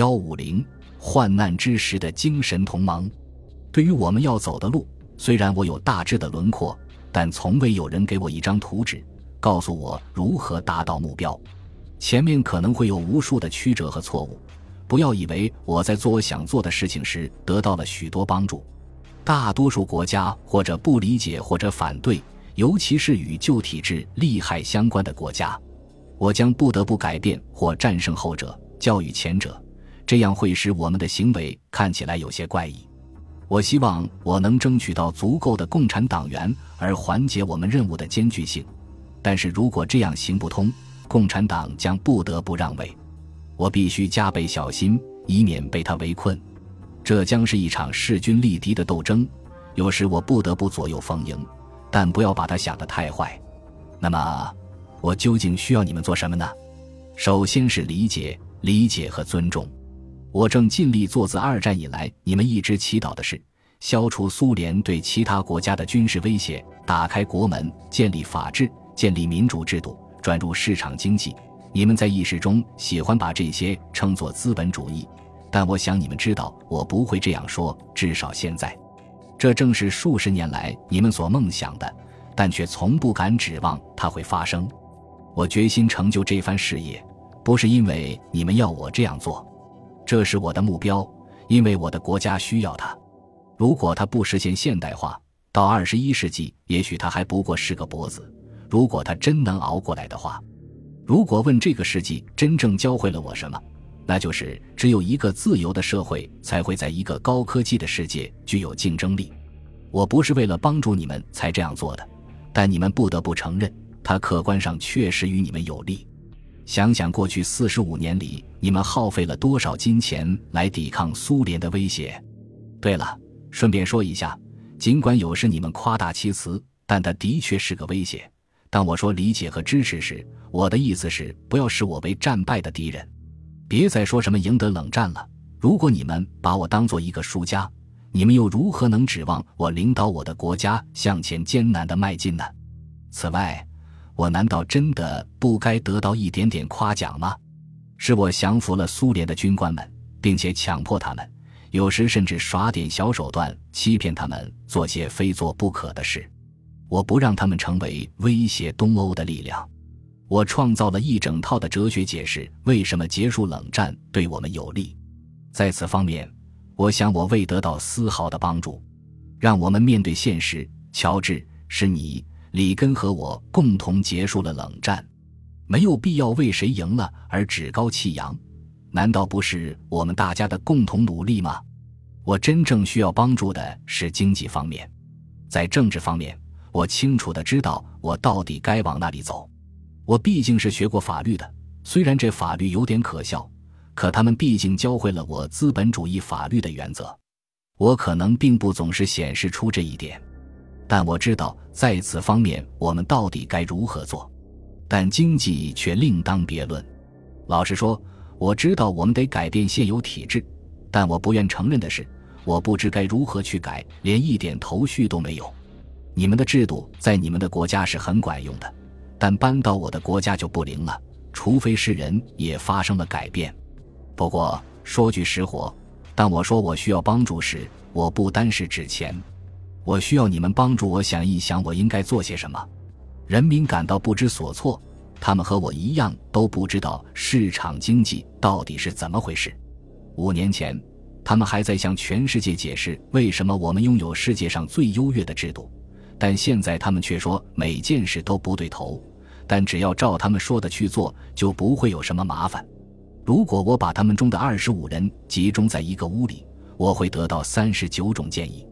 幺五零患难之时的精神同盟。对于我们要走的路，虽然我有大致的轮廓，但从未有人给我一张图纸，告诉我如何达到目标。前面可能会有无数的曲折和错误，不要以为我在做我想做的事情时得到了许多帮助。大多数国家或者不理解或者反对，尤其是与旧体制利害相关的国家，我将不得不改变或战胜后者，教育前者，这样会使我们的行为看起来有些怪异。我希望我能争取到足够的共产党员，而缓解我们任务的艰巨性。但是如果这样行不通，共产党将不得不让位。我必须加倍小心，以免被他围困。这将是一场势均力敌的斗争。有时我不得不左右逢迎，但不要把它想得太坏。那么，我究竟需要你们做什么呢？首先是理解、理解和尊重。我正尽力做自二战以来你们一直祈祷的事：消除苏联对其他国家的军事威胁，打开国门，建立法治，建立民主制度，转入市场经济。你们在意识中喜欢把这些称作资本主义，但我想你们知道，我不会这样说。至少现在，这正是数十年来你们所梦想的，但却从不敢指望它会发生。我决心成就这番事业，不是因为你们要我这样做。这是我的目标，因为我的国家需要它。如果它不实现现代化，到二十一世纪，也许它还不过是个脖子。如果它真能熬过来的话，如果问这个世纪真正教会了我什么，那就是只有一个自由的社会才会在一个高科技的世界具有竞争力。我不是为了帮助你们才这样做的，但你们不得不承认，它客观上确实与你们有利。想想过去四十五年里，你们耗费了多少金钱来抵抗苏联的威胁？对了，顺便说一下，尽管有时你们夸大其词，但它的确是个威胁。当我说理解和支持时，我的意思是不要视我为战败的敌人。别再说什么赢得冷战了。如果你们把我当做一个输家，你们又如何能指望我领导我的国家向前艰难地迈进呢？此外，我难道真的不该得到一点点夸奖吗？是我降服了苏联的军官们，并且强迫他们，有时甚至耍点小手段，欺骗他们做些非做不可的事。我不让他们成为威胁东欧的力量。我创造了一整套的哲学解释，为什么结束冷战对我们有利。在此方面，我想我未得到丝毫的帮助。让我们面对现实，乔治，是你。里根和我共同结束了冷战，没有必要为谁赢了而趾高气扬，难道不是我们大家的共同努力吗？我真正需要帮助的是经济方面，在政治方面，我清楚的知道我到底该往哪里走。我毕竟是学过法律的，虽然这法律有点可笑，可他们毕竟教会了我资本主义法律的原则。我可能并不总是显示出这一点。但我知道在此方面我们到底该如何做，但经济却另当别论。老实说，我知道我们得改变现有体制，但我不愿承认的是，我不知该如何去改，连一点头绪都没有。你们的制度在你们的国家是很管用的，但搬到我的国家就不灵了，除非是人也发生了改变。不过说句实话，当我说我需要帮助时，我不单是指钱。我需要你们帮助我想一想，我应该做些什么。人民感到不知所措，他们和我一样都不知道市场经济到底是怎么回事。五年前，他们还在向全世界解释为什么我们拥有世界上最优越的制度，但现在他们却说每件事都不对头。但只要照他们说的去做，就不会有什么麻烦。如果我把他们中的二十五人集中在一个屋里，我会得到三十九种建议。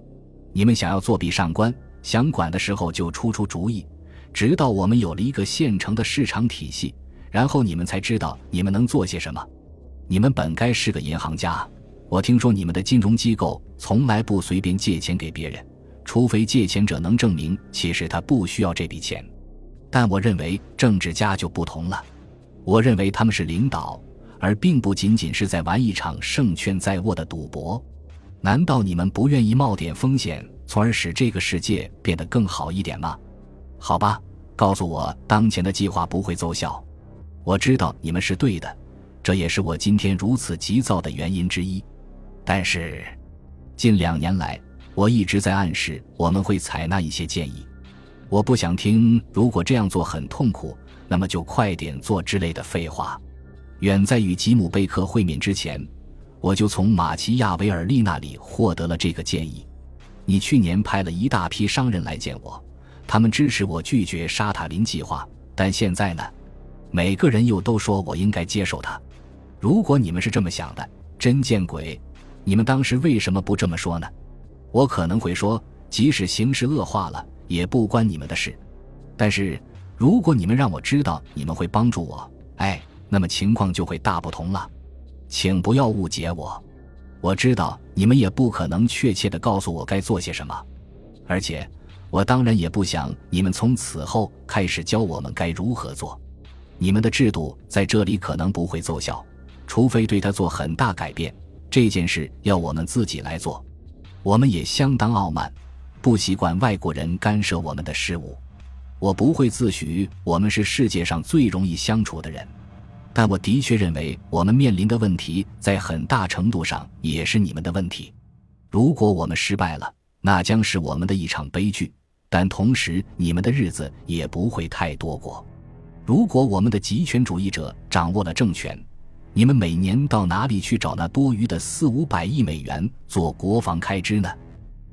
你们想要作弊上官，想管的时候就出出主意，直到我们有了一个现成的市场体系，然后你们才知道你们能做些什么。你们本该是个银行家，我听说你们的金融机构从来不随便借钱给别人，除非借钱者能证明其实他不需要这笔钱。但我认为政治家就不同了，我认为他们是领导，而并不仅仅是在玩一场胜券在握的赌博。难道你们不愿意冒点风险，从而使这个世界变得更好一点吗？好吧，告诉我当前的计划不会奏效。我知道你们是对的，这也是我今天如此急躁的原因之一。但是，近两年来，我一直在暗示我们会采纳一些建议。我不想听“如果这样做很痛苦，那么就快点做”之类的废话。远在与吉姆·贝克会面之前，我就从马奇亚维尔利那里获得了这个建议。你去年派了一大批商人来见我，他们支持我拒绝沙塔林计划，但现在呢，每个人又都说我应该接受它。如果你们是这么想的，真见鬼！你们当时为什么不这么说呢？我可能会说，即使形势恶化了，也不关你们的事。但是如果你们让我知道你们会帮助我，哎。那么情况就会大不同了，请不要误解我。我知道你们也不可能确切的告诉我该做些什么，而且我当然也不想你们从此后开始教我们该如何做。你们的制度在这里可能不会奏效，除非对它做很大改变。这件事要我们自己来做。我们也相当傲慢，不习惯外国人干涉我们的事务。我不会自诩我们是世界上最容易相处的人。但我的确认为，我们面临的问题在很大程度上也是你们的问题。如果我们失败了，那将是我们的一场悲剧。但同时，你们的日子也不会太多过。如果我们的极权主义者掌握了政权，你们每年到哪里去找那多余的四五百亿美元做国防开支呢？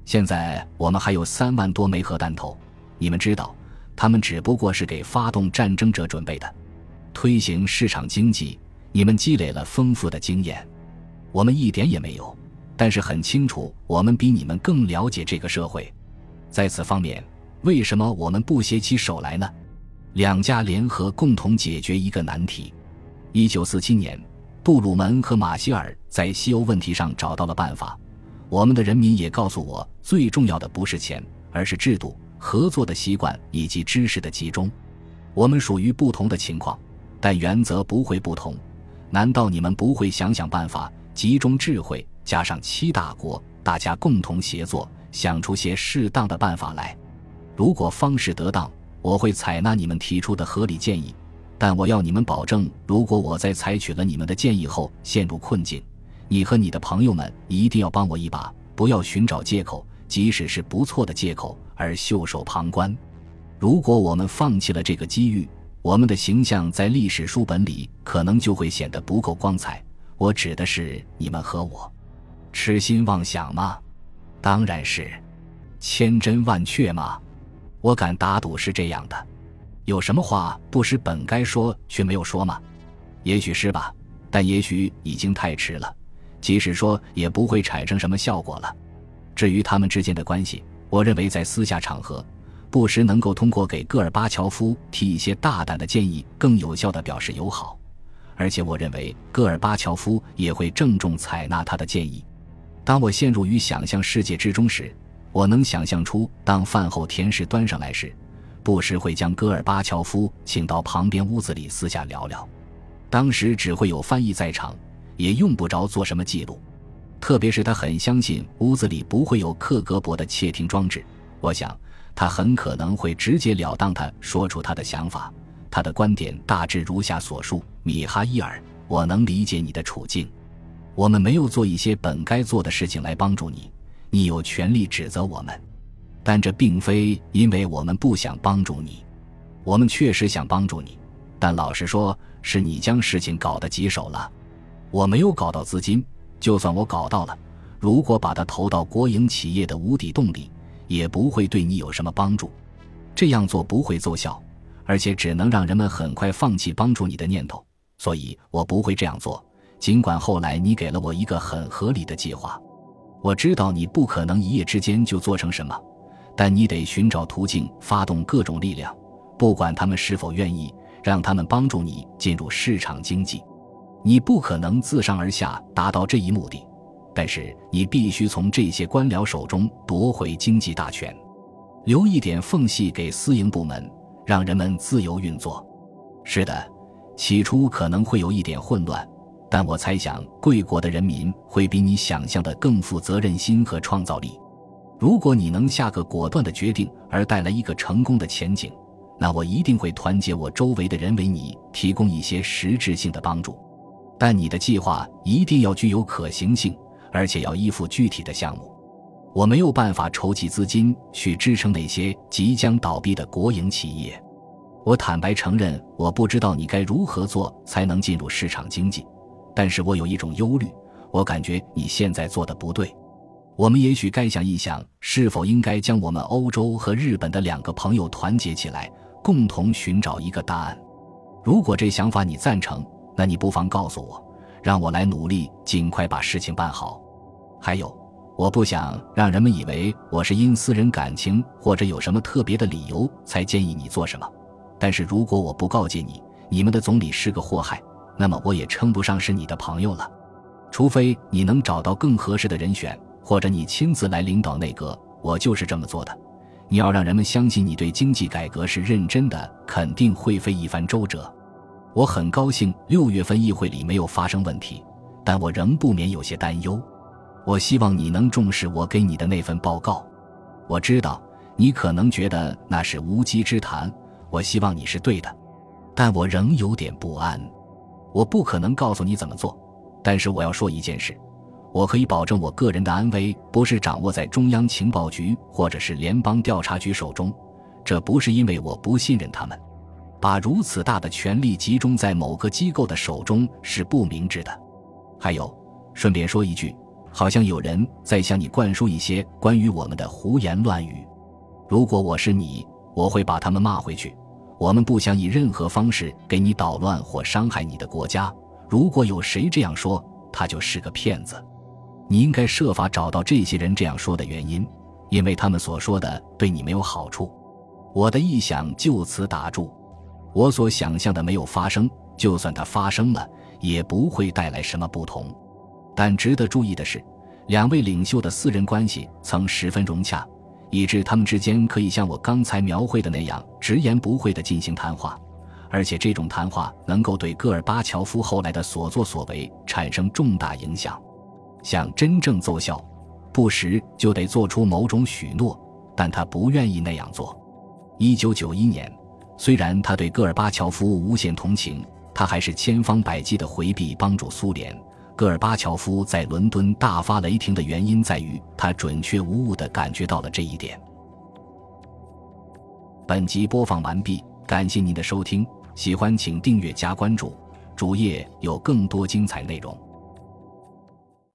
现在我们还有三万多枚核弹头，你们知道，他们只不过是给发动战争者准备的。推行市场经济，你们积累了丰富的经验，我们一点也没有。但是很清楚，我们比你们更了解这个社会。在此方面，为什么我们不携起手来呢？两家联合共同解决一个难题。一九四七年，杜鲁门和马歇尔在西欧问题上找到了办法。我们的人民也告诉我，最重要的不是钱，而是制度、合作的习惯以及知识的集中。我们属于不同的情况。但原则不会不同，难道你们不会想想办法，集中智慧，加上七大国，大家共同协作，想出些适当的办法来？如果方式得当，我会采纳你们提出的合理建议。但我要你们保证，如果我在采取了你们的建议后陷入困境，你和你的朋友们一定要帮我一把，不要寻找借口，即使是不错的借口而袖手旁观。如果我们放弃了这个机遇，我们的形象在历史书本里可能就会显得不够光彩。我指的是你们和我，痴心妄想吗？当然是，千真万确吗？我敢打赌是这样的。有什么话不是本该说却没有说吗？也许是吧，但也许已经太迟了。即使说，也不会产生什么效果了。至于他们之间的关系，我认为在私下场合。不时能够通过给戈尔巴乔夫提一些大胆的建议，更有效地表示友好，而且我认为戈尔巴乔夫也会郑重采纳他的建议。当我陷入于想象世界之中时，我能想象出当饭后甜食端上来时，布什会将戈尔巴乔夫请到旁边屋子里私下聊聊。当时只会有翻译在场，也用不着做什么记录，特别是他很相信屋子里不会有克格勃的窃听装置。我想。他很可能会直截了当地说出他的想法，他的观点大致如下所述：米哈伊尔，我能理解你的处境。我们没有做一些本该做的事情来帮助你，你有权利指责我们，但这并非因为我们不想帮助你。我们确实想帮助你，但老实说，是你将事情搞得棘手了。我没有搞到资金，就算我搞到了，如果把它投到国营企业的无底洞里。也不会对你有什么帮助，这样做不会奏效，而且只能让人们很快放弃帮助你的念头。所以我不会这样做。尽管后来你给了我一个很合理的计划，我知道你不可能一夜之间就做成什么，但你得寻找途径，发动各种力量，不管他们是否愿意，让他们帮助你进入市场经济。你不可能自上而下达到这一目的。但是你必须从这些官僚手中夺回经济大权，留一点缝隙给私营部门，让人们自由运作。是的，起初可能会有一点混乱，但我猜想贵国的人民会比你想象的更负责任心和创造力。如果你能下个果断的决定而带来一个成功的前景，那我一定会团结我周围的人为你提供一些实质性的帮助。但你的计划一定要具有可行性，而且要依附具体的项目。我没有办法筹集资金去支撑那些即将倒闭的国营企业。我坦白承认，我不知道你该如何做才能进入市场经济，但是我有一种忧虑，我感觉你现在做的不对。我们也许该想一想，是否应该将我们欧洲和日本的两个朋友团结起来，共同寻找一个答案。如果这想法你赞成，那你不妨告诉我，让我来努力尽快把事情办好。还有，我不想让人们以为我是因私人感情或者有什么特别的理由才建议你做什么。但是如果我不告诫你，你们的总理是个祸害，那么我也称不上是你的朋友了。除非你能找到更合适的人选。或者你亲自来领导内阁，我就是这么做的。你要让人们相信你对经济改革是认真的，肯定会费一番周折。我很高兴六月份议会里没有发生问题，但我仍不免有些担忧。我希望你能重视我给你的那份报告。我知道你可能觉得那是无稽之谈，我希望你是对的，但我仍有点不安。我不可能告诉你怎么做，但是我要说一件事。我可以保证，我个人的安危不是掌握在中央情报局或者是联邦调查局手中。这不是因为我不信任他们，把如此大的权力集中在某个机构的手中是不明智的。还有，顺便说一句，好像有人在向你灌输一些关于我们的胡言乱语。如果我是你，我会把他们骂回去。我们不想以任何方式给你捣乱或伤害你的国家。如果有谁这样说，他就是个骗子。你应该设法找到这些人这样说的原因，因为他们所说的对你没有好处。我的臆想就此打住。我所想象的没有发生，就算它发生了，也不会带来什么不同。但值得注意的是，两位领袖的私人关系曾十分融洽，以致他们之间可以像我刚才描绘的那样直言不讳地进行谈话，而且这种谈话能够对戈尔巴乔夫后来的所作所为产生重大影响。想真正奏效，不时就得做出某种许诺，但他不愿意那样做。一九九一年，虽然他对戈尔巴乔夫无限同情，他还是千方百计地回避帮助苏联。戈尔巴乔夫在伦敦大发雷霆的原因在于，他准确无误地感觉到了这一点。本集播放完毕，感谢您的收听，喜欢请订阅加关注，主页有更多精彩内容。